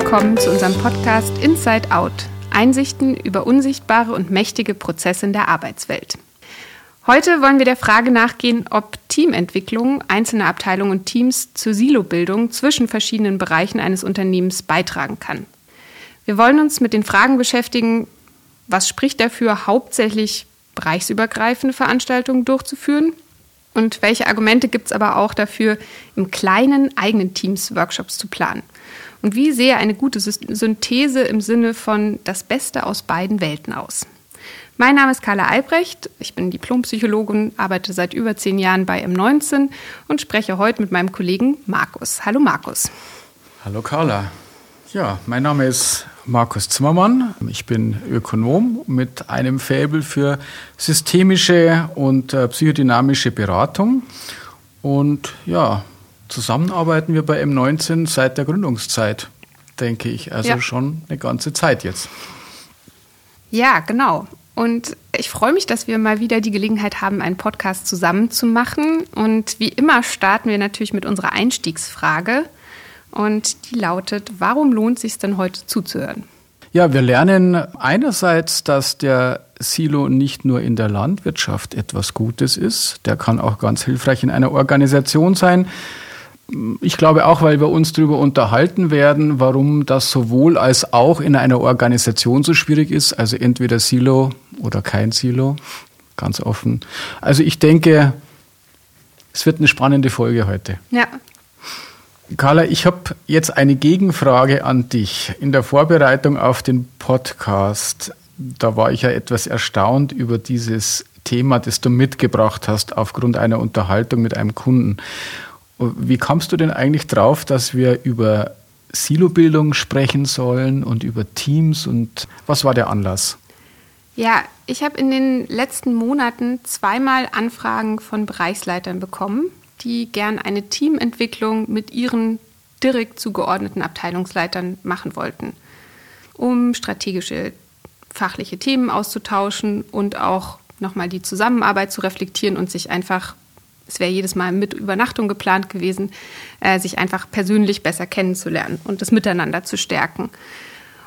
willkommen zu unserem Podcast Inside Out. Einsichten über unsichtbare und mächtige Prozesse in der Arbeitswelt. Heute wollen wir der Frage nachgehen, ob Teamentwicklung einzelner Abteilungen und Teams zur Silobildung zwischen verschiedenen Bereichen eines Unternehmens beitragen kann. Wir wollen uns mit den Fragen beschäftigen, was spricht dafür, hauptsächlich bereichsübergreifende Veranstaltungen durchzuführen und welche Argumente gibt es aber auch dafür, im kleinen eigenen Teams Workshops zu planen. Und wie sehe eine gute Synthese im Sinne von das Beste aus beiden Welten aus? Mein Name ist Carla Albrecht, ich bin Diplompsychologin, arbeite seit über zehn Jahren bei M19 und spreche heute mit meinem Kollegen Markus. Hallo Markus. Hallo Carla. Ja, mein Name ist Markus Zimmermann. Ich bin Ökonom mit einem Faible für systemische und äh, psychodynamische Beratung. Und ja, zusammenarbeiten wir bei M19 seit der Gründungszeit, denke ich. Also ja. schon eine ganze Zeit jetzt. Ja, genau. Und ich freue mich, dass wir mal wieder die Gelegenheit haben, einen Podcast zusammen zu machen. Und wie immer starten wir natürlich mit unserer Einstiegsfrage. Und die lautet, warum lohnt es sich denn heute zuzuhören? Ja, wir lernen einerseits, dass der Silo nicht nur in der Landwirtschaft etwas Gutes ist, der kann auch ganz hilfreich in einer Organisation sein. Ich glaube auch, weil wir uns darüber unterhalten werden, warum das sowohl als auch in einer Organisation so schwierig ist. Also entweder Silo oder kein Silo, ganz offen. Also ich denke, es wird eine spannende Folge heute. Ja. Carla, ich habe jetzt eine Gegenfrage an dich. In der Vorbereitung auf den Podcast, da war ich ja etwas erstaunt über dieses Thema, das du mitgebracht hast aufgrund einer Unterhaltung mit einem Kunden. Wie kamst du denn eigentlich drauf, dass wir über Silobildung sprechen sollen und über Teams und was war der Anlass? Ja, ich habe in den letzten Monaten zweimal Anfragen von Bereichsleitern bekommen, die gern eine Teamentwicklung mit ihren direkt zugeordneten Abteilungsleitern machen wollten, um strategische fachliche Themen auszutauschen und auch nochmal die Zusammenarbeit zu reflektieren und sich einfach es wäre jedes Mal mit Übernachtung geplant gewesen, äh, sich einfach persönlich besser kennenzulernen und das Miteinander zu stärken.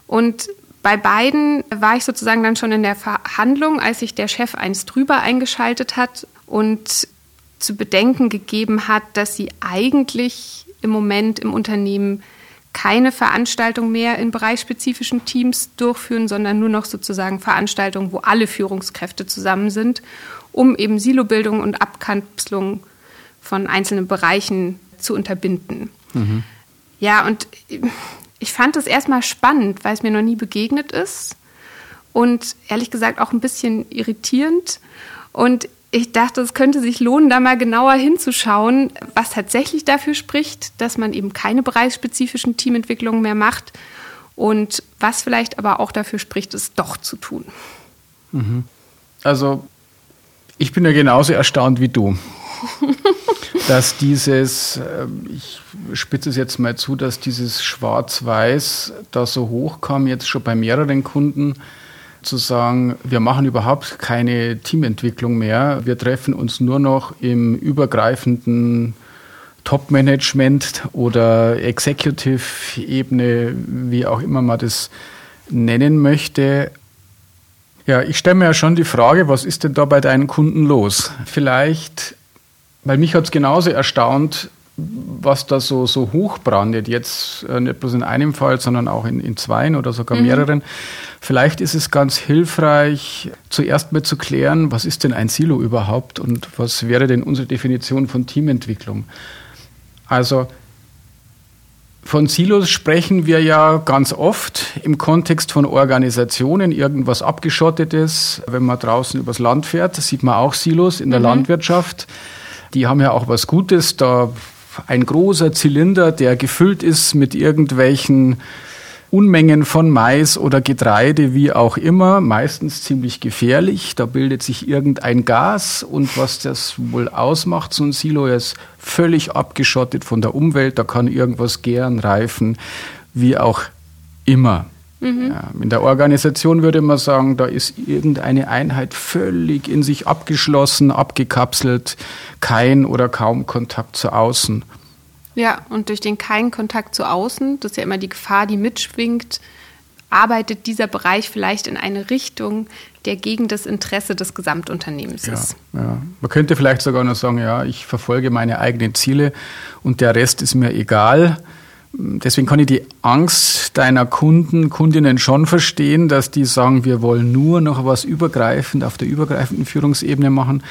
Und bei beiden war ich sozusagen dann schon in der Verhandlung, als sich der Chef eins drüber eingeschaltet hat und zu bedenken gegeben hat, dass sie eigentlich im Moment im Unternehmen keine Veranstaltung mehr in bereichsspezifischen Teams durchführen, sondern nur noch sozusagen Veranstaltungen, wo alle Führungskräfte zusammen sind um eben Silobildung und Abkapselung von einzelnen Bereichen zu unterbinden. Mhm. Ja, und ich fand es erstmal spannend, weil es mir noch nie begegnet ist und ehrlich gesagt auch ein bisschen irritierend. Und ich dachte, es könnte sich lohnen, da mal genauer hinzuschauen, was tatsächlich dafür spricht, dass man eben keine bereichsspezifischen Teamentwicklungen mehr macht und was vielleicht aber auch dafür spricht, es doch zu tun. Mhm. Also ich bin ja genauso erstaunt wie du, dass dieses, ähm, ich spitze es jetzt mal zu, dass dieses Schwarz-Weiß da so hoch kam, jetzt schon bei mehreren Kunden, zu sagen, wir machen überhaupt keine Teamentwicklung mehr, wir treffen uns nur noch im übergreifenden Top-Management oder Executive-Ebene, wie auch immer man das nennen möchte. Ja, ich stelle mir ja schon die Frage, was ist denn da bei deinen Kunden los? Vielleicht, weil mich hat es genauso erstaunt, was da so, so hochbrandet, jetzt äh, nicht bloß in einem Fall, sondern auch in, in zweien oder sogar mhm. mehreren. Vielleicht ist es ganz hilfreich, zuerst mal zu klären, was ist denn ein Silo überhaupt und was wäre denn unsere Definition von Teamentwicklung? Also von Silos sprechen wir ja ganz oft im Kontext von Organisationen, irgendwas abgeschottetes. Wenn man draußen übers Land fährt, sieht man auch Silos in der mhm. Landwirtschaft. Die haben ja auch was Gutes. Da ein großer Zylinder, der gefüllt ist mit irgendwelchen Unmengen von Mais oder Getreide, wie auch immer, meistens ziemlich gefährlich. Da bildet sich irgendein Gas und was das wohl ausmacht, so ein Silo ist völlig abgeschottet von der Umwelt, da kann irgendwas gären, reifen, wie auch immer. Mhm. Ja, in der Organisation würde man sagen, da ist irgendeine Einheit völlig in sich abgeschlossen, abgekapselt, kein oder kaum Kontakt zu außen. Ja, und durch den keinen Kontakt zu außen, das ist ja immer die Gefahr, die mitschwingt, arbeitet dieser Bereich vielleicht in eine Richtung, der gegen das Interesse des Gesamtunternehmens ja, ist. Ja. Man könnte vielleicht sogar noch sagen, ja, ich verfolge meine eigenen Ziele und der Rest ist mir egal. Deswegen kann ich die Angst deiner Kunden, Kundinnen schon verstehen, dass die sagen, wir wollen nur noch was übergreifend auf der übergreifenden Führungsebene machen.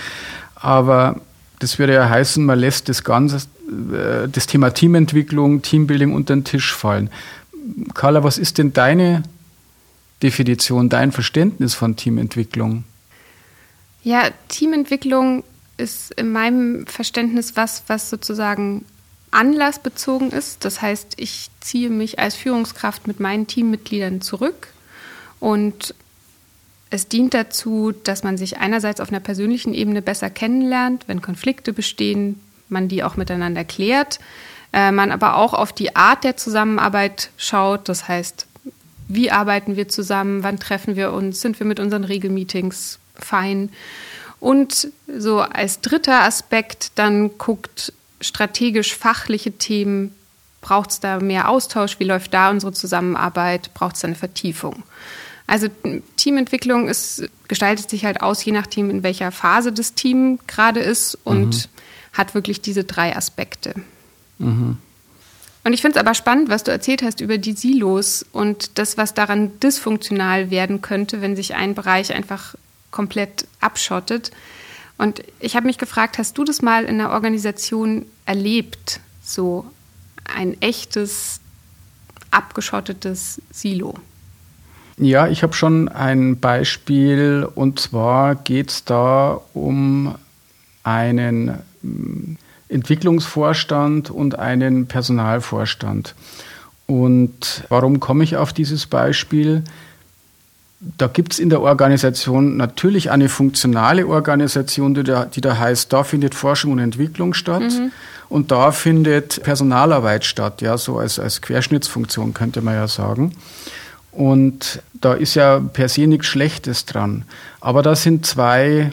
Aber das würde ja heißen, man lässt das ganze, äh, das Thema Teamentwicklung, Teambuilding unter den Tisch fallen. Carla, was ist denn deine Definition, dein Verständnis von Teamentwicklung? Ja, Teamentwicklung ist in meinem Verständnis was, was sozusagen anlassbezogen ist. Das heißt, ich ziehe mich als Führungskraft mit meinen Teammitgliedern zurück und es dient dazu, dass man sich einerseits auf einer persönlichen Ebene besser kennenlernt, wenn Konflikte bestehen, man die auch miteinander klärt, äh, man aber auch auf die Art der Zusammenarbeit schaut, das heißt, wie arbeiten wir zusammen, wann treffen wir uns, sind wir mit unseren Regelmeetings fein. Und so als dritter Aspekt dann guckt strategisch fachliche Themen, braucht es da mehr Austausch, wie läuft da unsere Zusammenarbeit, braucht es eine Vertiefung. Also Teamentwicklung ist, gestaltet sich halt aus, je nachdem, in welcher Phase das Team gerade ist und mhm. hat wirklich diese drei Aspekte. Mhm. Und ich finde es aber spannend, was du erzählt hast über die Silos und das, was daran dysfunktional werden könnte, wenn sich ein Bereich einfach komplett abschottet. Und ich habe mich gefragt, hast du das mal in einer Organisation erlebt, so ein echtes, abgeschottetes Silo? Ja, ich habe schon ein Beispiel und zwar geht es da um einen Entwicklungsvorstand und einen Personalvorstand. Und warum komme ich auf dieses Beispiel? Da gibt es in der Organisation natürlich eine funktionale Organisation, die da, die da heißt, da findet Forschung und Entwicklung statt mhm. und da findet Personalarbeit statt, ja, so als, als Querschnittsfunktion könnte man ja sagen. Und da ist ja per se nichts Schlechtes dran. Aber da sind zwei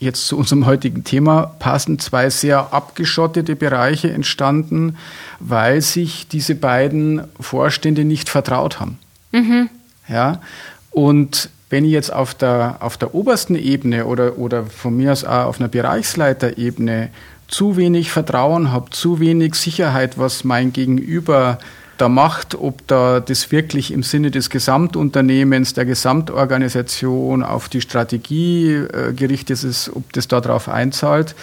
jetzt zu unserem heutigen Thema passen zwei sehr abgeschottete Bereiche entstanden, weil sich diese beiden Vorstände nicht vertraut haben. Mhm. Ja, und wenn ich jetzt auf der, auf der obersten Ebene oder, oder von mir aus auch auf einer Bereichsleiterebene zu wenig Vertrauen habe, zu wenig Sicherheit, was mein Gegenüber da macht, ob da das wirklich im Sinne des Gesamtunternehmens, der Gesamtorganisation auf die Strategie äh, gerichtet ist, ob das darauf einzahlt,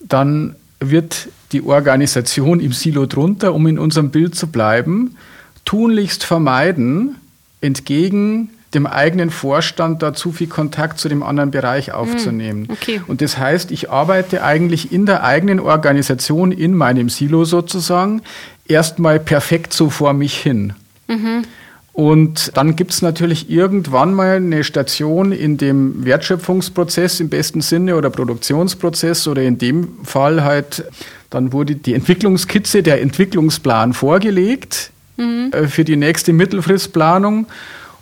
dann wird die Organisation im Silo drunter, um in unserem Bild zu bleiben, tunlichst vermeiden, entgegen dem eigenen Vorstand da zu viel Kontakt zu dem anderen Bereich hm, aufzunehmen. Okay. Und das heißt, ich arbeite eigentlich in der eigenen Organisation, in meinem Silo sozusagen, erstmal perfekt so vor mich hin. Mhm. Und dann gibt es natürlich irgendwann mal eine Station in dem Wertschöpfungsprozess im besten Sinne oder Produktionsprozess oder in dem Fall halt, dann wurde die Entwicklungskizze, der Entwicklungsplan vorgelegt mhm. äh, für die nächste Mittelfristplanung.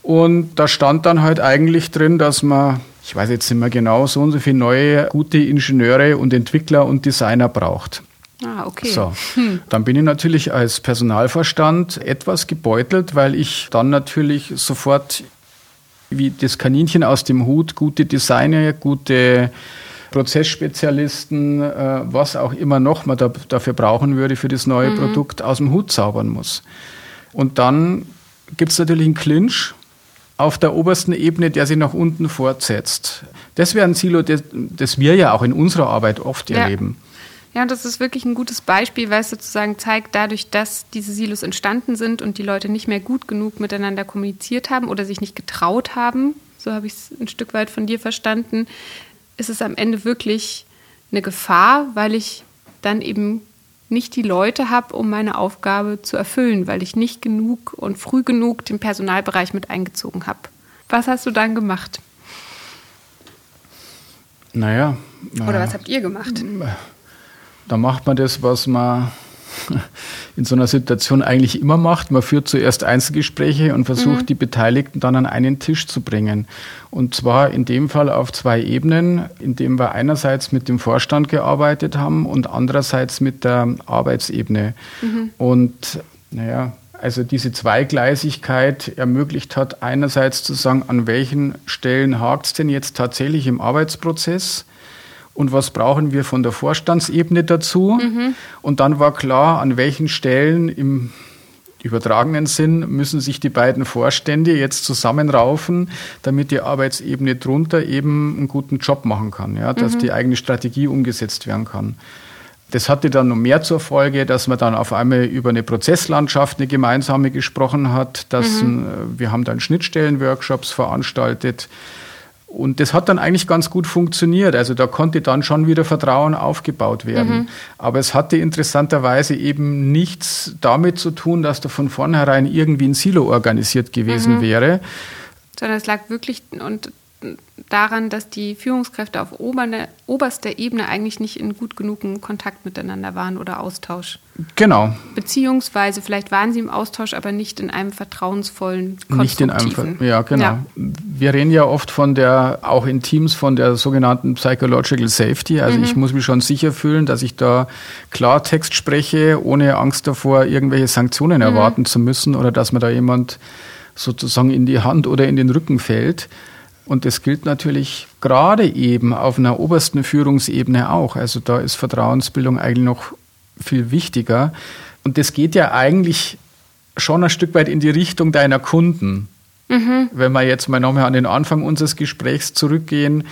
Und da stand dann halt eigentlich drin, dass man, ich weiß jetzt nicht mehr genau, so und so viele neue gute Ingenieure und Entwickler und Designer braucht. Ah, okay. So, hm. dann bin ich natürlich als Personalverstand etwas gebeutelt, weil ich dann natürlich sofort wie das Kaninchen aus dem Hut gute Designer, gute Prozessspezialisten, äh, was auch immer noch man da, dafür brauchen würde für das neue mhm. Produkt aus dem Hut zaubern muss. Und dann gibt es natürlich einen Clinch auf der obersten Ebene, der sich nach unten fortsetzt. Das wäre ein Silo, das, das wir ja auch in unserer Arbeit oft ja. erleben. Ja, und das ist wirklich ein gutes Beispiel, weil es sozusagen zeigt, dadurch, dass diese Silos entstanden sind und die Leute nicht mehr gut genug miteinander kommuniziert haben oder sich nicht getraut haben, so habe ich es ein Stück weit von dir verstanden, ist es am Ende wirklich eine Gefahr, weil ich dann eben nicht die Leute habe, um meine Aufgabe zu erfüllen, weil ich nicht genug und früh genug den Personalbereich mit eingezogen habe. Was hast du dann gemacht? Naja. naja. Oder was habt ihr gemacht? Da macht man das, was man in so einer Situation eigentlich immer macht. Man führt zuerst Einzelgespräche und versucht, mhm. die Beteiligten dann an einen Tisch zu bringen. Und zwar in dem Fall auf zwei Ebenen, indem wir einerseits mit dem Vorstand gearbeitet haben und andererseits mit der Arbeitsebene. Mhm. Und naja, also diese Zweigleisigkeit ermöglicht hat, einerseits zu sagen, an welchen Stellen hakt es denn jetzt tatsächlich im Arbeitsprozess und was brauchen wir von der Vorstandsebene dazu. Mhm. Und dann war klar, an welchen Stellen im übertragenen Sinn müssen sich die beiden Vorstände jetzt zusammenraufen, damit die Arbeitsebene drunter eben einen guten Job machen kann, ja, dass mhm. die eigene Strategie umgesetzt werden kann. Das hatte dann noch mehr zur Folge, dass man dann auf einmal über eine Prozesslandschaft, eine gemeinsame gesprochen hat. Dass mhm. Äh, wir haben dann Schnittstellenworkshops veranstaltet. Und das hat dann eigentlich ganz gut funktioniert. Also da konnte dann schon wieder Vertrauen aufgebaut werden. Mhm. Aber es hatte interessanterweise eben nichts damit zu tun, dass da von vornherein irgendwie ein Silo organisiert gewesen mhm. wäre. Sondern es lag wirklich, und daran, dass die Führungskräfte auf oberne, oberster Ebene eigentlich nicht in gut genugem Kontakt miteinander waren oder Austausch. Genau. Beziehungsweise vielleicht waren sie im Austausch, aber nicht in einem vertrauensvollen, Nicht in einem, ja genau. Ja. Wir reden ja oft von der, auch in Teams von der sogenannten Psychological Safety. Also mhm. ich muss mich schon sicher fühlen, dass ich da Klartext spreche, ohne Angst davor, irgendwelche Sanktionen mhm. erwarten zu müssen oder dass mir da jemand sozusagen in die Hand oder in den Rücken fällt. Und das gilt natürlich gerade eben auf einer obersten Führungsebene auch. Also da ist Vertrauensbildung eigentlich noch viel wichtiger. Und das geht ja eigentlich schon ein Stück weit in die Richtung deiner Kunden. Mhm. Wenn wir jetzt mal nochmal an den Anfang unseres Gesprächs zurückgehen,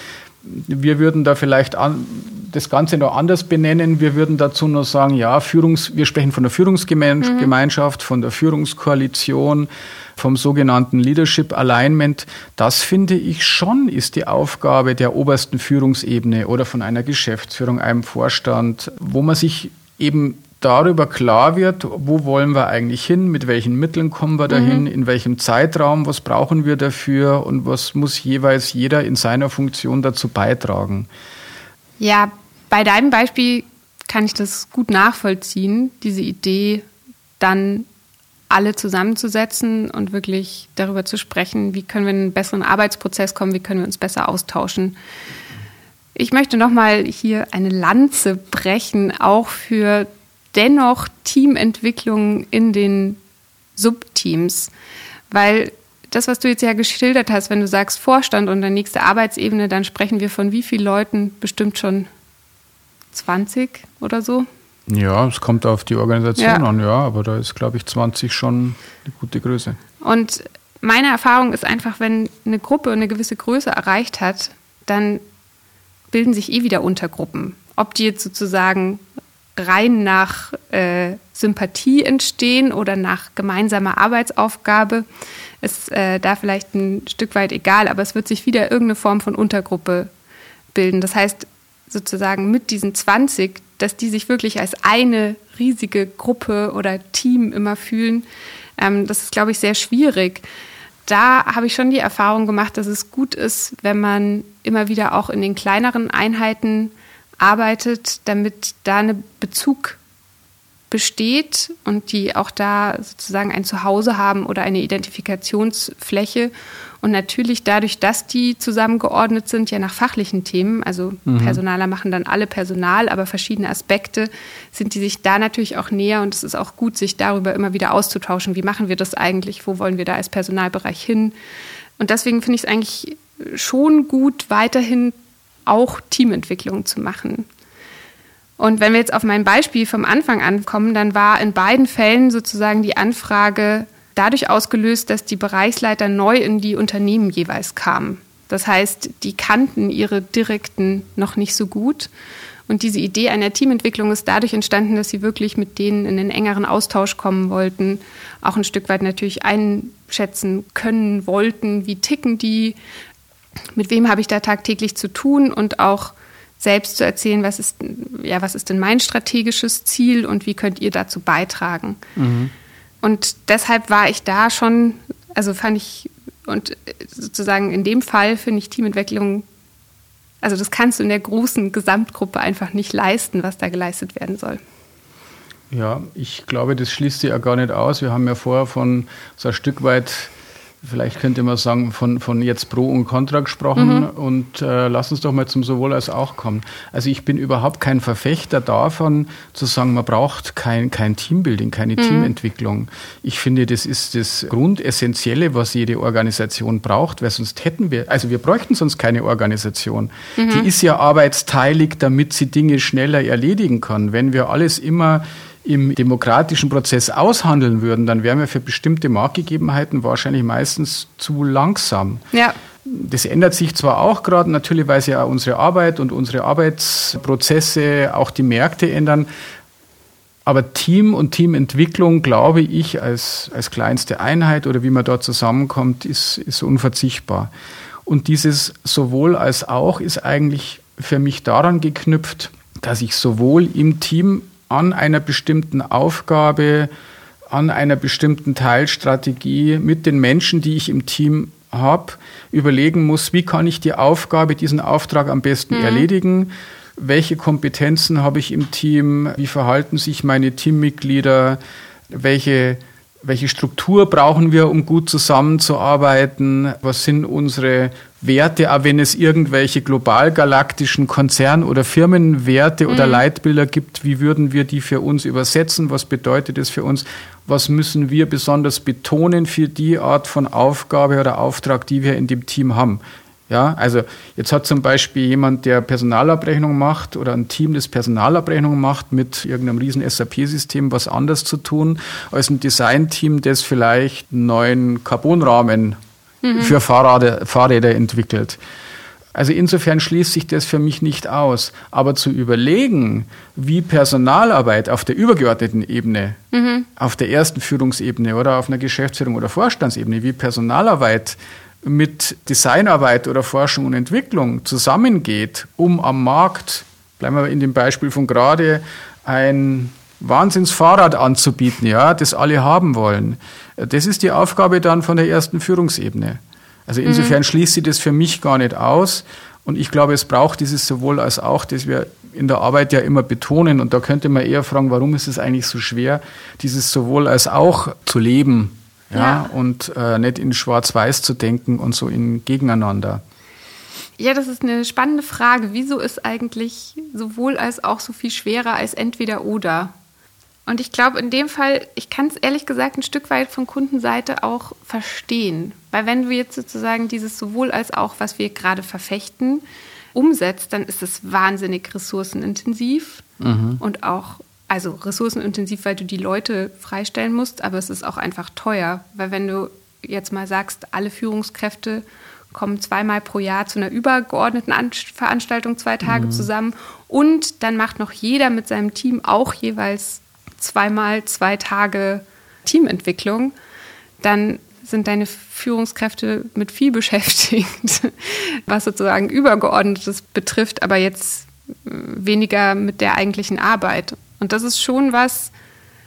wir würden da vielleicht an, das Ganze noch anders benennen. Wir würden dazu nur sagen, ja, Führungs, wir sprechen von der Führungsgemeinschaft, mhm. von der Führungskoalition, vom sogenannten Leadership Alignment. Das finde ich schon ist die Aufgabe der obersten Führungsebene oder von einer Geschäftsführung, einem Vorstand, wo man sich eben darüber klar wird, wo wollen wir eigentlich hin, mit welchen Mitteln kommen wir dahin, mhm. in welchem Zeitraum, was brauchen wir dafür und was muss jeweils jeder in seiner Funktion dazu beitragen. Ja, bei deinem Beispiel kann ich das gut nachvollziehen, diese Idee, dann alle zusammenzusetzen und wirklich darüber zu sprechen, wie können wir in einen besseren Arbeitsprozess kommen, wie können wir uns besser austauschen. Ich möchte nochmal hier eine Lanze brechen, auch für dennoch Teamentwicklung in den Subteams, weil das, was du jetzt ja geschildert hast, wenn du sagst Vorstand und der nächste Arbeitsebene, dann sprechen wir von wie vielen Leuten? Bestimmt schon 20 oder so? Ja, es kommt auf die Organisation ja. an, ja, aber da ist, glaube ich, 20 schon eine gute Größe. Und meine Erfahrung ist einfach, wenn eine Gruppe eine gewisse Größe erreicht hat, dann bilden sich eh wieder Untergruppen. Ob die jetzt sozusagen rein nach äh, Sympathie entstehen oder nach gemeinsamer Arbeitsaufgabe, ist äh, da vielleicht ein Stück weit egal, aber es wird sich wieder irgendeine Form von Untergruppe bilden. Das heißt, sozusagen mit diesen 20, dass die sich wirklich als eine riesige Gruppe oder Team immer fühlen, ähm, das ist, glaube ich, sehr schwierig. Da habe ich schon die Erfahrung gemacht, dass es gut ist, wenn man immer wieder auch in den kleineren Einheiten arbeitet, damit da ein Bezug besteht und die auch da sozusagen ein Zuhause haben oder eine Identifikationsfläche und natürlich dadurch, dass die zusammengeordnet sind, ja nach fachlichen Themen, also mhm. Personaler machen dann alle Personal, aber verschiedene Aspekte, sind die sich da natürlich auch näher und es ist auch gut, sich darüber immer wieder auszutauschen. Wie machen wir das eigentlich? Wo wollen wir da als Personalbereich hin? Und deswegen finde ich es eigentlich schon gut, weiterhin auch Teamentwicklung zu machen. Und wenn wir jetzt auf mein Beispiel vom Anfang ankommen, dann war in beiden Fällen sozusagen die Anfrage, dadurch ausgelöst, dass die Bereichsleiter neu in die Unternehmen jeweils kamen. Das heißt, die kannten ihre Direkten noch nicht so gut. Und diese Idee einer Teamentwicklung ist dadurch entstanden, dass sie wirklich mit denen in einen engeren Austausch kommen wollten, auch ein Stück weit natürlich einschätzen können wollten, wie ticken die, mit wem habe ich da tagtäglich zu tun und auch selbst zu erzählen, was ist, ja, was ist denn mein strategisches Ziel und wie könnt ihr dazu beitragen. Mhm. Und deshalb war ich da schon, also fand ich, und sozusagen in dem Fall finde ich Teamentwicklung, also das kannst du in der großen Gesamtgruppe einfach nicht leisten, was da geleistet werden soll. Ja, ich glaube, das schließt sich ja gar nicht aus. Wir haben ja vorher von so ein Stück weit vielleicht könnte man sagen, von, von jetzt Pro und Contra gesprochen mhm. und äh, lass uns doch mal zum sowohl als auch kommen. Also ich bin überhaupt kein Verfechter davon, zu sagen, man braucht kein, kein Teambuilding, keine mhm. Teamentwicklung. Ich finde, das ist das Grundessentielle, was jede Organisation braucht, weil sonst hätten wir, also wir bräuchten sonst keine Organisation. Mhm. Die ist ja arbeitsteilig, damit sie Dinge schneller erledigen kann. Wenn wir alles immer im demokratischen Prozess aushandeln würden, dann wären wir für bestimmte Marktgegebenheiten wahrscheinlich meistens zu langsam. Ja. Das ändert sich zwar auch gerade, natürlich, weil sich ja unsere Arbeit und unsere Arbeitsprozesse, auch die Märkte ändern. Aber Team und Teamentwicklung, glaube ich, als, als kleinste Einheit oder wie man dort zusammenkommt, ist, ist unverzichtbar. Und dieses sowohl als auch ist eigentlich für mich daran geknüpft, dass ich sowohl im Team an einer bestimmten Aufgabe, an einer bestimmten Teilstrategie mit den Menschen, die ich im Team habe, überlegen muss, wie kann ich die Aufgabe, diesen Auftrag am besten mhm. erledigen, welche Kompetenzen habe ich im Team, wie verhalten sich meine Teammitglieder, welche welche Struktur brauchen wir, um gut zusammenzuarbeiten? Was sind unsere Werte, auch wenn es irgendwelche global-galaktischen Konzern- oder Firmenwerte mhm. oder Leitbilder gibt? Wie würden wir die für uns übersetzen? Was bedeutet es für uns? Was müssen wir besonders betonen für die Art von Aufgabe oder Auftrag, die wir in dem Team haben? Ja, also jetzt hat zum Beispiel jemand, der Personalabrechnung macht oder ein Team, das Personalabrechnung macht, mit irgendeinem riesen SAP-System was anders zu tun als ein Design-Team, das vielleicht einen neuen Carbonrahmen mhm. für Fahrräder, Fahrräder entwickelt. Also insofern schließt sich das für mich nicht aus. Aber zu überlegen, wie Personalarbeit auf der übergeordneten Ebene, mhm. auf der ersten Führungsebene oder auf einer Geschäftsführung oder Vorstandsebene, wie Personalarbeit mit Designarbeit oder Forschung und Entwicklung zusammengeht, um am Markt, bleiben wir in dem Beispiel von gerade, ein Wahnsinnsfahrrad anzubieten, ja, das alle haben wollen. Das ist die Aufgabe dann von der ersten Führungsebene. Also insofern mhm. schließt sie das für mich gar nicht aus. Und ich glaube, es braucht dieses sowohl als auch, das wir in der Arbeit ja immer betonen. Und da könnte man eher fragen, warum ist es eigentlich so schwer, dieses sowohl als auch zu leben? ja, ja. und äh, nicht in Schwarz-Weiß zu denken und so in Gegeneinander. Ja, das ist eine spannende Frage. Wieso ist eigentlich sowohl als auch so viel schwerer als entweder oder? Und ich glaube, in dem Fall, ich kann es ehrlich gesagt ein Stück weit von Kundenseite auch verstehen. Weil wenn du jetzt sozusagen dieses sowohl als auch, was wir gerade verfechten, umsetzt, dann ist es wahnsinnig ressourcenintensiv mhm. und auch also ressourcenintensiv, weil du die Leute freistellen musst, aber es ist auch einfach teuer, weil wenn du jetzt mal sagst, alle Führungskräfte kommen zweimal pro Jahr zu einer übergeordneten An Veranstaltung zwei Tage mhm. zusammen und dann macht noch jeder mit seinem Team auch jeweils zweimal zwei Tage Teamentwicklung, dann sind deine Führungskräfte mit viel beschäftigt, was sozusagen übergeordnetes betrifft, aber jetzt weniger mit der eigentlichen Arbeit. Und das ist schon was,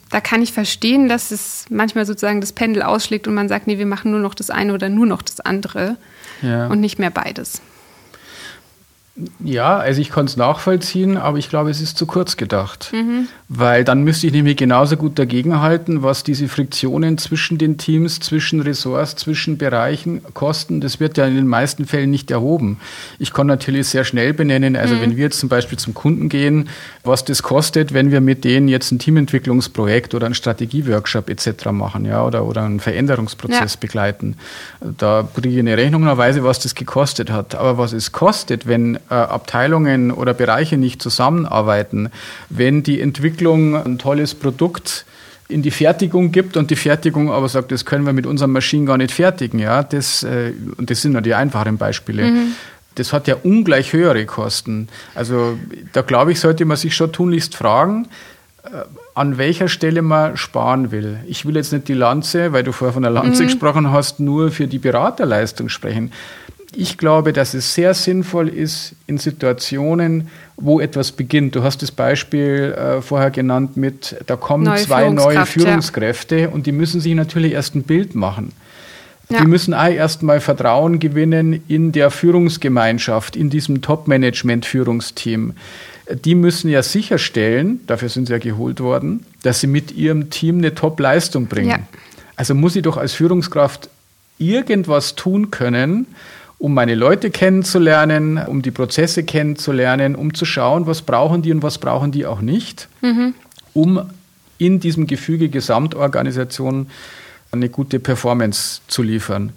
da kann ich verstehen, dass es manchmal sozusagen das Pendel ausschlägt und man sagt, nee, wir machen nur noch das eine oder nur noch das andere ja. und nicht mehr beides. Ja, also ich kann es nachvollziehen, aber ich glaube, es ist zu kurz gedacht. Mhm. Weil dann müsste ich nämlich genauso gut dagegenhalten, was diese Friktionen zwischen den Teams, zwischen Ressorts, zwischen Bereichen kosten. Das wird ja in den meisten Fällen nicht erhoben. Ich kann natürlich sehr schnell benennen, also mhm. wenn wir jetzt zum Beispiel zum Kunden gehen, was das kostet, wenn wir mit denen jetzt ein Teamentwicklungsprojekt oder ein Strategieworkshop etc. machen, ja, oder, oder einen Veränderungsprozess ja. begleiten. Da kriege ich eine Rechnung, Weise, was das gekostet hat. Aber was es kostet, wenn äh, Abteilungen oder Bereiche nicht zusammenarbeiten, wenn die Entwicklung ein tolles Produkt in die Fertigung gibt und die Fertigung aber sagt, das können wir mit unseren Maschinen gar nicht fertigen, ja, das, äh, und das sind nur die einfachen Beispiele. Mhm. Das hat ja ungleich höhere Kosten. Also da glaube ich, sollte man sich schon tunlichst fragen, äh, an welcher Stelle man sparen will. Ich will jetzt nicht die Lanze, weil du vorher von der Lanze mhm. gesprochen hast, nur für die Beraterleistung sprechen ich glaube, dass es sehr sinnvoll ist in Situationen, wo etwas beginnt. Du hast das Beispiel äh, vorher genannt mit, da kommen neue zwei neue Führungskräfte ja. und die müssen sich natürlich erst ein Bild machen. Ja. Die müssen auch erstmal Vertrauen gewinnen in der Führungsgemeinschaft, in diesem Top-Management-Führungsteam. die müssen ja sicherstellen, dafür sind sie ja geholt worden, dass sie mit ihrem Team eine Top-Leistung bringen. Ja. Also muss ich doch als Führungskraft irgendwas tun können, um meine Leute kennenzulernen, um die Prozesse kennenzulernen, um zu schauen, was brauchen die und was brauchen die auch nicht, mhm. um in diesem Gefüge Gesamtorganisation eine gute Performance zu liefern.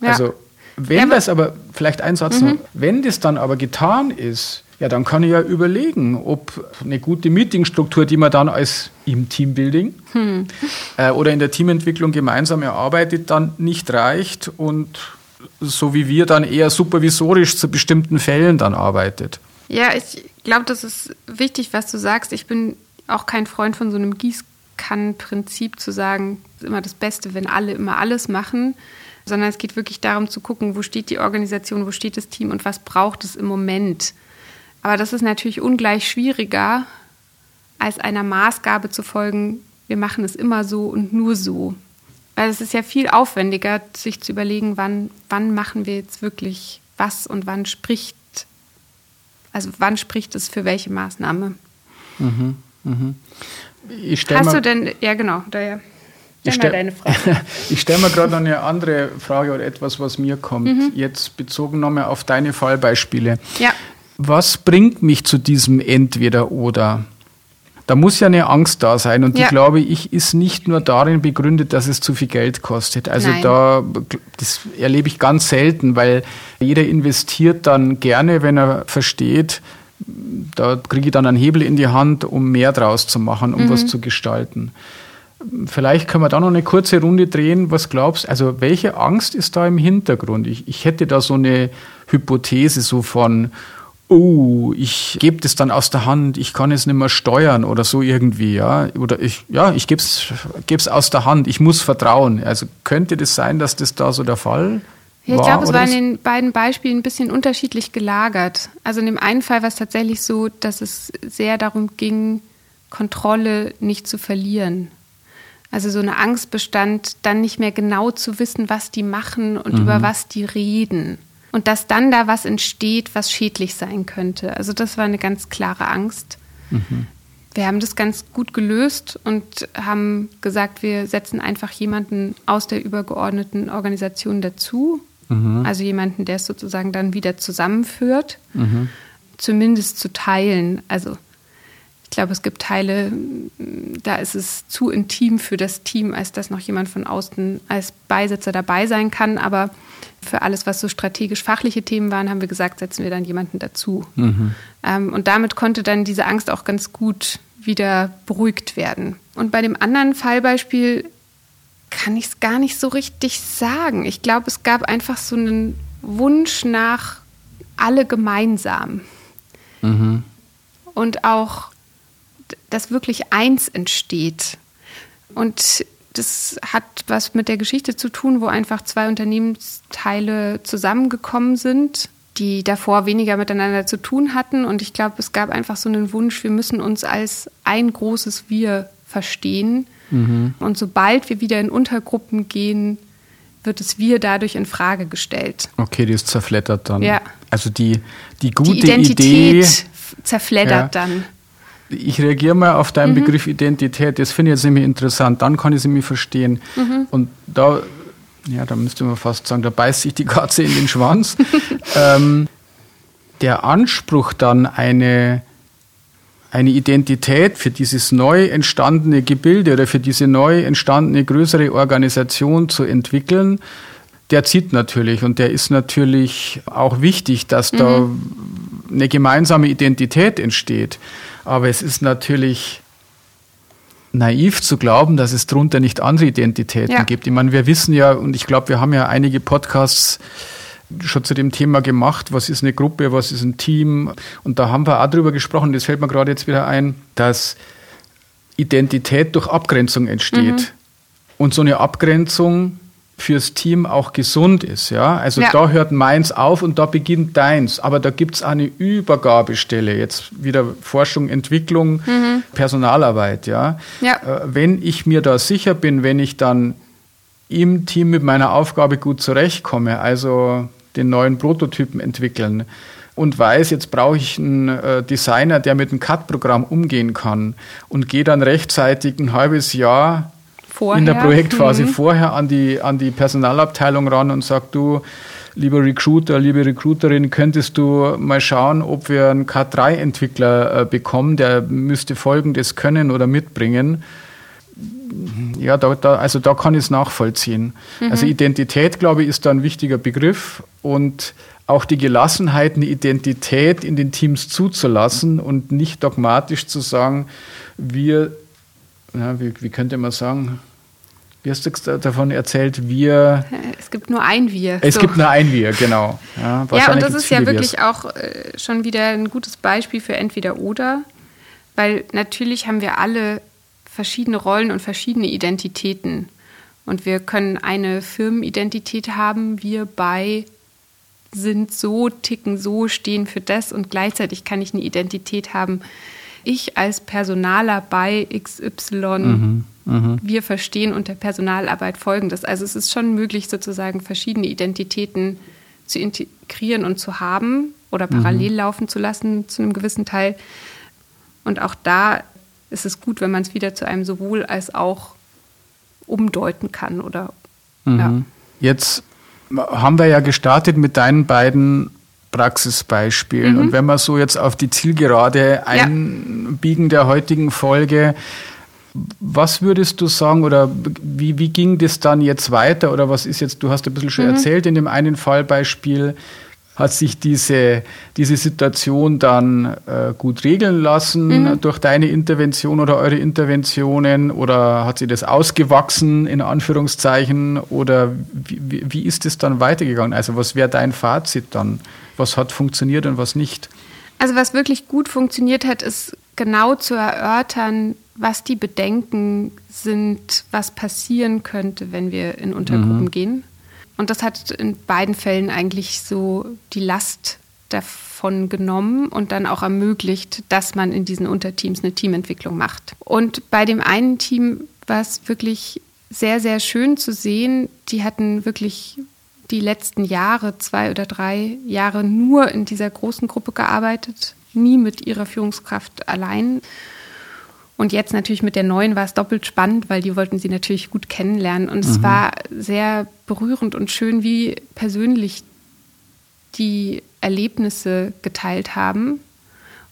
Ja. Also wenn ja, das aber, vielleicht ein Satz mhm. noch, wenn das dann aber getan ist, ja, dann kann ich ja überlegen, ob eine gute Meetingstruktur, die man dann als im Teambuilding hm. äh, oder in der Teamentwicklung gemeinsam erarbeitet, dann nicht reicht und so wie wir dann eher supervisorisch zu bestimmten Fällen dann arbeitet. Ja, ich glaube, das ist wichtig, was du sagst. Ich bin auch kein Freund von so einem Gießkannenprinzip zu sagen, es ist immer das Beste, wenn alle immer alles machen, sondern es geht wirklich darum zu gucken, wo steht die Organisation, wo steht das Team und was braucht es im Moment. Aber das ist natürlich ungleich schwieriger, als einer Maßgabe zu folgen, wir machen es immer so und nur so. Weil es ist ja viel aufwendiger, sich zu überlegen, wann, wann machen wir jetzt wirklich was und wann spricht, also wann spricht es für welche Maßnahme. Mhm, mhm. Hast du denn, ja genau, daher. Ich stelle stell mir gerade noch eine andere Frage oder etwas, was mir kommt. Mhm. Jetzt bezogen nochmal auf deine Fallbeispiele. Ja. Was bringt mich zu diesem Entweder-Oder? Da muss ja eine Angst da sein und die, glaube ich, ist nicht nur darin begründet, dass es zu viel Geld kostet. Also Nein. da, das erlebe ich ganz selten, weil jeder investiert dann gerne, wenn er versteht, da kriege ich dann einen Hebel in die Hand, um mehr draus zu machen, um mhm. was zu gestalten. Vielleicht können wir da noch eine kurze Runde drehen. Was glaubst du? Also, welche Angst ist da im Hintergrund? Ich, ich hätte da so eine Hypothese so von, oh, ich gebe das dann aus der Hand, ich kann es nicht mehr steuern oder so irgendwie, ja. Oder ich, ja, ich gebe es aus der Hand, ich muss vertrauen. Also könnte das sein, dass das da so der Fall ja, ich glaube, es war in den beiden Beispielen ein bisschen unterschiedlich gelagert. Also in dem einen Fall war es tatsächlich so, dass es sehr darum ging, Kontrolle nicht zu verlieren. Also so eine Angst bestand, dann nicht mehr genau zu wissen, was die machen und mhm. über was die reden und dass dann da was entsteht, was schädlich sein könnte. Also das war eine ganz klare Angst. Mhm. Wir haben das ganz gut gelöst und haben gesagt, wir setzen einfach jemanden aus der übergeordneten Organisation dazu. Mhm. Also jemanden, der es sozusagen dann wieder zusammenführt, mhm. zumindest zu teilen. Also ich glaube, es gibt Teile, da ist es zu intim für das Team, als dass noch jemand von außen als Beisitzer dabei sein kann. Aber für alles, was so strategisch-fachliche Themen waren, haben wir gesagt, setzen wir dann jemanden dazu. Mhm. Ähm, und damit konnte dann diese Angst auch ganz gut wieder beruhigt werden. Und bei dem anderen Fallbeispiel kann ich es gar nicht so richtig sagen. Ich glaube, es gab einfach so einen Wunsch nach alle gemeinsam. Mhm. Und auch, dass wirklich eins entsteht. Und das hat was mit der Geschichte zu tun, wo einfach zwei Unternehmensteile zusammengekommen sind, die davor weniger miteinander zu tun hatten. Und ich glaube, es gab einfach so einen Wunsch, wir müssen uns als ein großes Wir verstehen. Mhm. Und sobald wir wieder in Untergruppen gehen, wird es Wir dadurch in Frage gestellt. Okay, die ist zerflettert dann. Ja. Also die, die gute die Identität Idee zerfleddert ja. dann ich reagiere mal auf deinen mhm. Begriff Identität. Das finde ich jetzt nämlich interessant. Dann kann ich sie mir verstehen. Mhm. Und da, ja, da müsste man fast sagen, da beißt sich die Katze in den Schwanz. ähm, der Anspruch dann eine, eine Identität für dieses neu entstandene Gebilde oder für diese neu entstandene größere Organisation zu entwickeln, der zieht natürlich und der ist natürlich auch wichtig, dass mhm. da eine gemeinsame Identität entsteht. Aber es ist natürlich naiv zu glauben, dass es darunter nicht andere Identitäten ja. gibt. Ich meine, wir wissen ja, und ich glaube, wir haben ja einige Podcasts schon zu dem Thema gemacht, was ist eine Gruppe, was ist ein Team. Und da haben wir auch drüber gesprochen, das fällt mir gerade jetzt wieder ein, dass Identität durch Abgrenzung entsteht. Mhm. Und so eine Abgrenzung fürs Team auch gesund ist. Ja? Also ja. da hört meins auf und da beginnt deins. Aber da gibt es eine Übergabestelle, jetzt wieder Forschung, Entwicklung, mhm. Personalarbeit. Ja? ja? Äh, wenn ich mir da sicher bin, wenn ich dann im Team mit meiner Aufgabe gut zurechtkomme, also den neuen Prototypen entwickeln, und weiß, jetzt brauche ich einen äh, Designer, der mit einem CAD-Programm umgehen kann und gehe dann rechtzeitig ein halbes Jahr vorher. in der Projektphase mhm. vorher an die, an die Personalabteilung ran und sage, du, lieber Recruiter, liebe Recruiterin, könntest du mal schauen, ob wir einen K3-Entwickler äh, bekommen, der müsste Folgendes können oder mitbringen. Ja, da, da, also da kann ich es nachvollziehen. Mhm. Also Identität, glaube ich, ist da ein wichtiger Begriff und auch die Gelassenheit, eine Identität in den Teams zuzulassen und nicht dogmatisch zu sagen, wir, na, wie, wie könnte man sagen, wie hast du davon erzählt, wir. Es gibt nur ein Wir. Es so. gibt nur ein Wir, genau. Ja, ja und das ist ja wirklich Wirs. auch äh, schon wieder ein gutes Beispiel für entweder oder, weil natürlich haben wir alle verschiedene Rollen und verschiedene Identitäten. Und wir können eine Firmenidentität haben, wir bei sind so, ticken so, stehen für das und gleichzeitig kann ich eine Identität haben. Ich als Personaler bei XY. Mhm Mhm. Wir verstehen unter Personalarbeit Folgendes. Also es ist schon möglich, sozusagen verschiedene Identitäten zu integrieren und zu haben oder parallel mhm. laufen zu lassen zu einem gewissen Teil. Und auch da ist es gut, wenn man es wieder zu einem sowohl als auch umdeuten kann oder mhm. ja. Jetzt haben wir ja gestartet mit deinen beiden Praxisbeispielen. Mhm. Und wenn wir so jetzt auf die Zielgerade einbiegen ja. der heutigen Folge, was würdest du sagen oder wie, wie ging das dann jetzt weiter oder was ist jetzt, du hast ein bisschen schon mhm. erzählt in dem einen Fallbeispiel, hat sich diese, diese Situation dann äh, gut regeln lassen mhm. durch deine Intervention oder eure Interventionen oder hat sie das ausgewachsen in Anführungszeichen oder wie, wie ist es dann weitergegangen? Also was wäre dein Fazit dann? Was hat funktioniert und was nicht? Also was wirklich gut funktioniert hat, ist genau zu erörtern, was die Bedenken sind, was passieren könnte, wenn wir in Untergruppen mhm. gehen. Und das hat in beiden Fällen eigentlich so die Last davon genommen und dann auch ermöglicht, dass man in diesen Unterteams eine Teamentwicklung macht. Und bei dem einen Team war es wirklich sehr, sehr schön zu sehen. Die hatten wirklich die letzten Jahre, zwei oder drei Jahre nur in dieser großen Gruppe gearbeitet, nie mit ihrer Führungskraft allein. Und jetzt natürlich mit der neuen war es doppelt spannend, weil die wollten sie natürlich gut kennenlernen. Und mhm. es war sehr berührend und schön, wie persönlich die Erlebnisse geteilt haben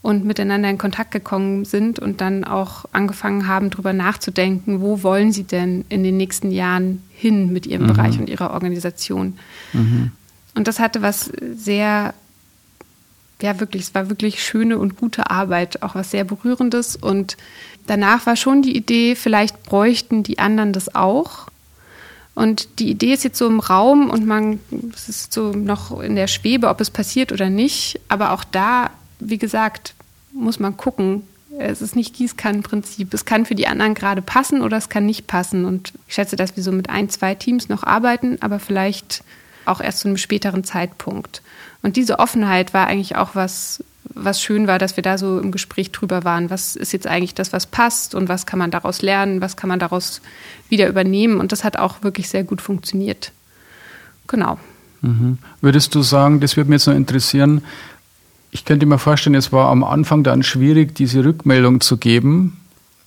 und miteinander in Kontakt gekommen sind und dann auch angefangen haben, darüber nachzudenken, wo wollen sie denn in den nächsten Jahren hin mit ihrem mhm. Bereich und ihrer Organisation. Mhm. Und das hatte was sehr ja wirklich, es war wirklich schöne und gute Arbeit, auch was sehr berührendes. Und danach war schon die Idee, vielleicht bräuchten die anderen das auch. Und die Idee ist jetzt so im Raum und man es ist so noch in der Schwebe, ob es passiert oder nicht. Aber auch da, wie gesagt, muss man gucken. Es ist nicht Gießkannenprinzip. Es kann für die anderen gerade passen oder es kann nicht passen. Und ich schätze, dass wir so mit ein, zwei Teams noch arbeiten, aber vielleicht auch erst zu einem späteren Zeitpunkt. Und diese Offenheit war eigentlich auch was, was schön war, dass wir da so im Gespräch drüber waren. Was ist jetzt eigentlich das, was passt und was kann man daraus lernen, was kann man daraus wieder übernehmen. Und das hat auch wirklich sehr gut funktioniert. Genau. Mhm. Würdest du sagen, das würde mich jetzt noch interessieren, ich könnte mir vorstellen, es war am Anfang dann schwierig, diese Rückmeldung zu geben,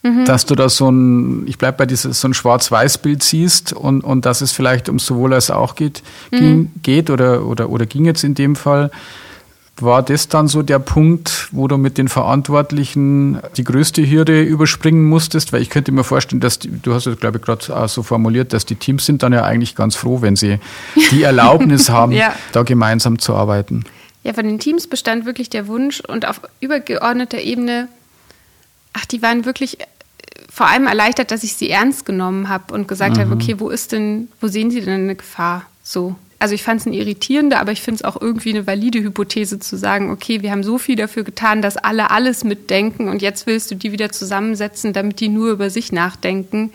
mhm. dass du da so ein, ich bleibe bei dieses, so ein Schwarz-Weiß-Bild siehst und, und dass es vielleicht um sowohl als auch geht, mhm. ging, geht oder, oder, oder ging jetzt in dem Fall. War das dann so der Punkt, wo du mit den Verantwortlichen die größte Hürde überspringen musstest? Weil ich könnte mir vorstellen, dass die, du hast es, glaube ich, gerade so formuliert, dass die Teams sind dann ja eigentlich ganz froh, wenn sie die Erlaubnis haben, ja. da gemeinsam zu arbeiten. Ja, von den Teams bestand wirklich der Wunsch und auf übergeordneter Ebene, ach, die waren wirklich vor allem erleichtert, dass ich sie ernst genommen habe und gesagt mhm. habe, okay, wo ist denn, wo sehen Sie denn eine Gefahr? So. Also ich fand es eine irritierende, aber ich finde es auch irgendwie eine valide Hypothese zu sagen, okay, wir haben so viel dafür getan, dass alle alles mitdenken und jetzt willst du die wieder zusammensetzen, damit die nur über sich nachdenken,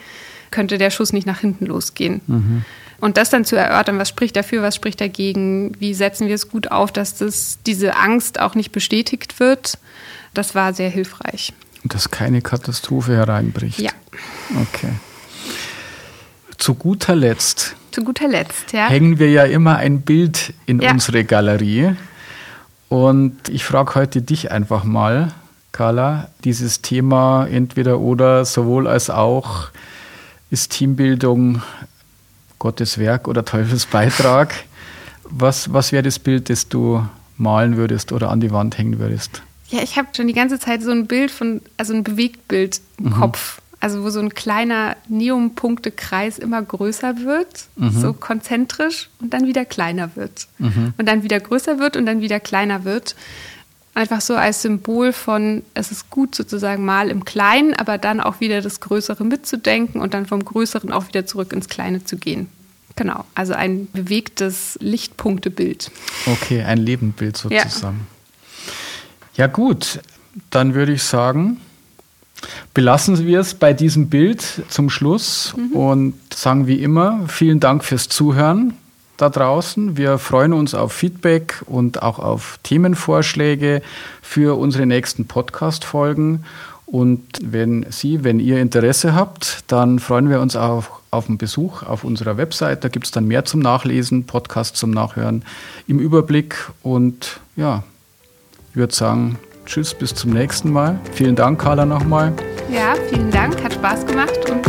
könnte der Schuss nicht nach hinten losgehen. Mhm. Und das dann zu erörtern, was spricht dafür, was spricht dagegen, wie setzen wir es gut auf, dass das, diese Angst auch nicht bestätigt wird, das war sehr hilfreich. Dass keine Katastrophe hereinbricht. Ja. Okay. Zu guter Letzt. Zu guter Letzt, ja. Hängen wir ja immer ein Bild in ja. unsere Galerie. Und ich frage heute dich einfach mal, Carla, dieses Thema entweder oder, sowohl als auch, ist Teambildung Gottes Werk oder Teufels Beitrag? Was, was wäre das Bild, das du malen würdest oder an die Wand hängen würdest? Ja, ich habe schon die ganze Zeit so ein Bild von, also ein Bewegtbild im mhm. Kopf. Also wo so ein kleiner Neumpunktekreis immer größer wird, mhm. so konzentrisch und dann wieder kleiner wird. Mhm. Und dann wieder größer wird und dann wieder kleiner wird. Einfach so als Symbol von, es ist gut sozusagen mal im Kleinen, aber dann auch wieder das Größere mitzudenken und dann vom Größeren auch wieder zurück ins Kleine zu gehen. Genau, also ein bewegtes Lichtpunktebild. Okay, ein Lebenbild sozusagen. Ja, ja gut, dann würde ich sagen, belassen wir es bei diesem Bild zum Schluss mhm. und sagen wie immer, vielen Dank fürs Zuhören da draußen. Wir freuen uns auf Feedback und auch auf Themenvorschläge für unsere nächsten Podcast-Folgen. Und wenn Sie, wenn ihr Interesse habt, dann freuen wir uns auch auf einen Besuch auf unserer Website. Da gibt es dann mehr zum Nachlesen, Podcasts zum Nachhören im Überblick. Und ja, ich würde sagen, tschüss, bis zum nächsten Mal. Vielen Dank, Carla, nochmal. Ja, vielen Dank, hat Spaß gemacht und